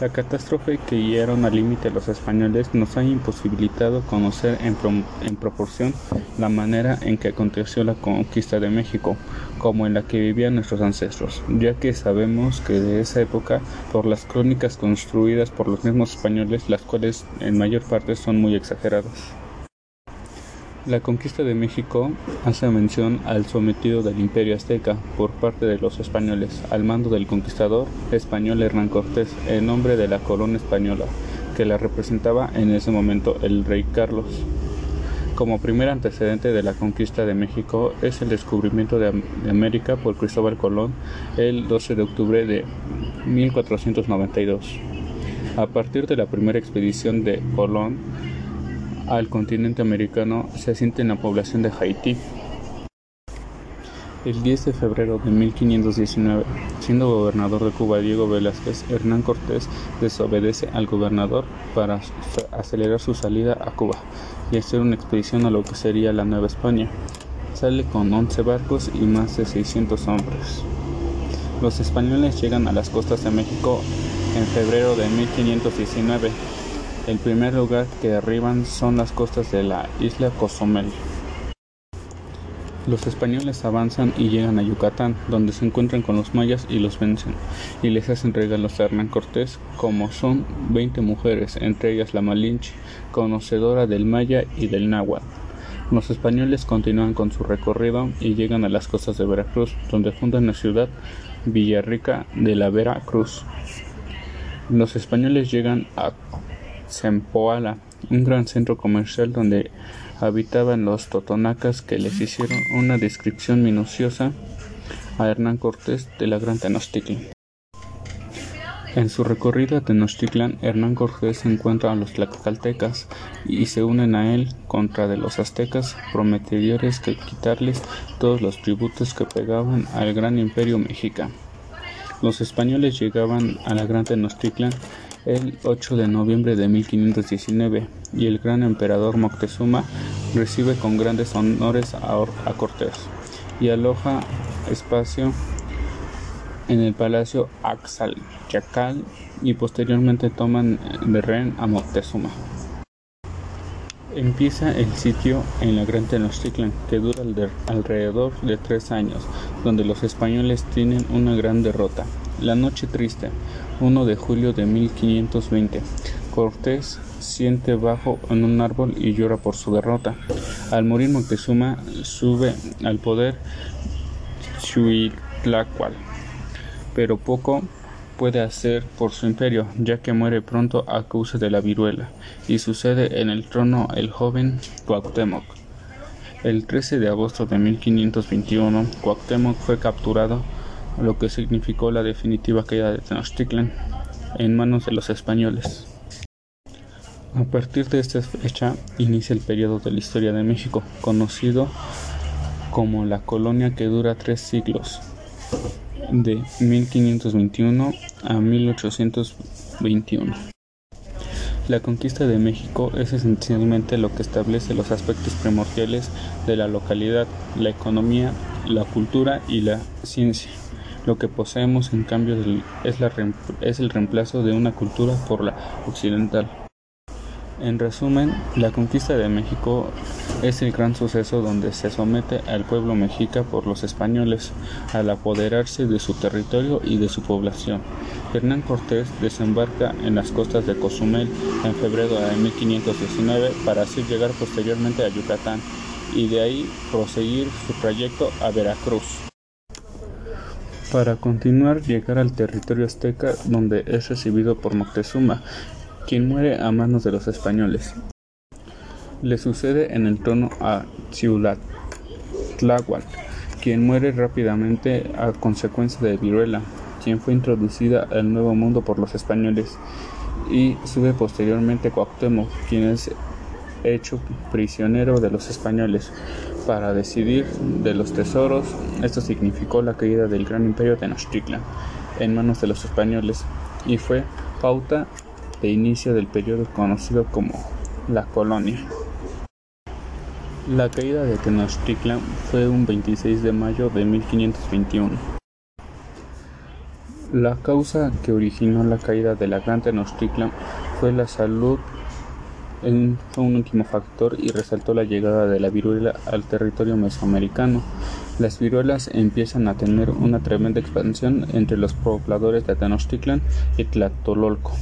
La catástrofe que guiaron al límite los españoles nos ha imposibilitado conocer en, en, proporción la manera en que aconteció la conquista de México, como en la que vivían nuestros ancestros, ya que sabemos que de esa época, por las crónicas construidas por los mismos españoles, las cuales en mayor parte son muy exageradas. La conquista de México hace mención al sometido del imperio azteca por parte de los españoles al mando del conquistador español Hernán Cortés en nombre de la corona española que la representaba en ese momento el rey Carlos. Como primer antecedente de la conquista de México es el descubrimiento de, América por Cristóbal Colón el 12 de octubre de 1492. A partir de la primera expedición de Colón, al continente americano se asiente en la población de Haití. El 10 de febrero de 1519, siendo gobernador de Cuba Diego Velázquez, Hernán Cortés desobedece al gobernador para acelerar su salida a Cuba y hacer una expedición a lo que sería la Nueva España. Sale con 11 barcos y más de 600 hombres. Los españoles llegan a las costas de México en febrero de 1519 el primer lugar que arriban son las costas de la isla Cozumel. Los españoles avanzan y llegan a Yucatán, donde se encuentran con los mayas y los vencen, y les hacen regalos a Hernán Cortés, como son 20 mujeres, entre ellas la Malinche, conocedora del maya y del náhuatl. Los españoles continúan con su recorrido y llegan a las costas de Veracruz, donde fundan la ciudad Villarrica de la Veracruz. Los españoles llegan a Zempoala, un gran centro comercial donde habitaban los totonacas que les hicieron una descripción minuciosa a Hernán Cortés de la Gran Tenochtitlan. En su recorrido a Tenochtitlan, Hernán Cortés encuentra a los tlaxcaltecas y se unen a él contra de los aztecas, prometedores que quitarles todos los tributos que pegaban al gran imperio mexica. Los españoles llegaban a la Gran Tenochtitlan el 8 de noviembre de 1519 y el gran emperador Moctezuma recibe con grandes honores a, Cortés y aloja espacio en el palacio Axalchacal y posteriormente toman de rehén a Moctezuma. Empieza el sitio en la Gran Tenochtitlan, que dura alrededor de tres años, donde los españoles tienen una gran derrota. La noche triste, 1 de julio de 1520. Cortés siente bajo en un árbol y llora por su derrota. Al morir Moctezuma sube al poder Chuitlacual, pero poco puede hacer por su imperio, ya que muere pronto a causa de la viruela, y sucede en el trono el joven Cuauhtémoc. El 13 de agosto de 1521, Cuauhtémoc fue capturado lo que significó la definitiva caída de Tenochtitlan en manos de los españoles. A partir de esta fecha inicia el periodo de la historia de México, conocido como la colonia que dura tres siglos, de 1521 a 1821. La conquista de México es esencialmente lo que establece los aspectos primordiales de la localidad, la economía, la cultura y la ciencia. Lo que poseemos, en cambio, es, el reemplazo de una cultura por la occidental. En resumen, la conquista de México es el gran suceso donde se somete al pueblo mexica por los españoles al apoderarse de su territorio y de su población. Hernán Cortés desembarca en las costas de Cozumel en febrero de 1519 para así llegar posteriormente a Yucatán y de ahí proseguir su trayecto a Veracruz para continuar llegar al territorio azteca donde es recibido por Moctezuma, quien muere a manos de los españoles. Le sucede en el trono a Tláhuac, quien muere rápidamente a consecuencia de viruela, quien fue introducida al Nuevo Mundo por los españoles, y sube posteriormente Cuauhtémoc, quien es hecho prisionero de los españoles para decidir de los tesoros. Esto significó la caída del gran imperio de Tenochtitlan en manos de los españoles y fue pauta de inicio del periodo conocido como la colonia. La caída de Tenochtitlan fue un 26 de mayo de 1521. La causa que originó la caída de la Gran Tenochtitlan fue la salud fue un último factor y resaltó la llegada de la viruela al territorio mesoamericano. Las viruelas empiezan a tener una tremenda expansión entre los pobladores de Tenochtitlan y Tlatelolco.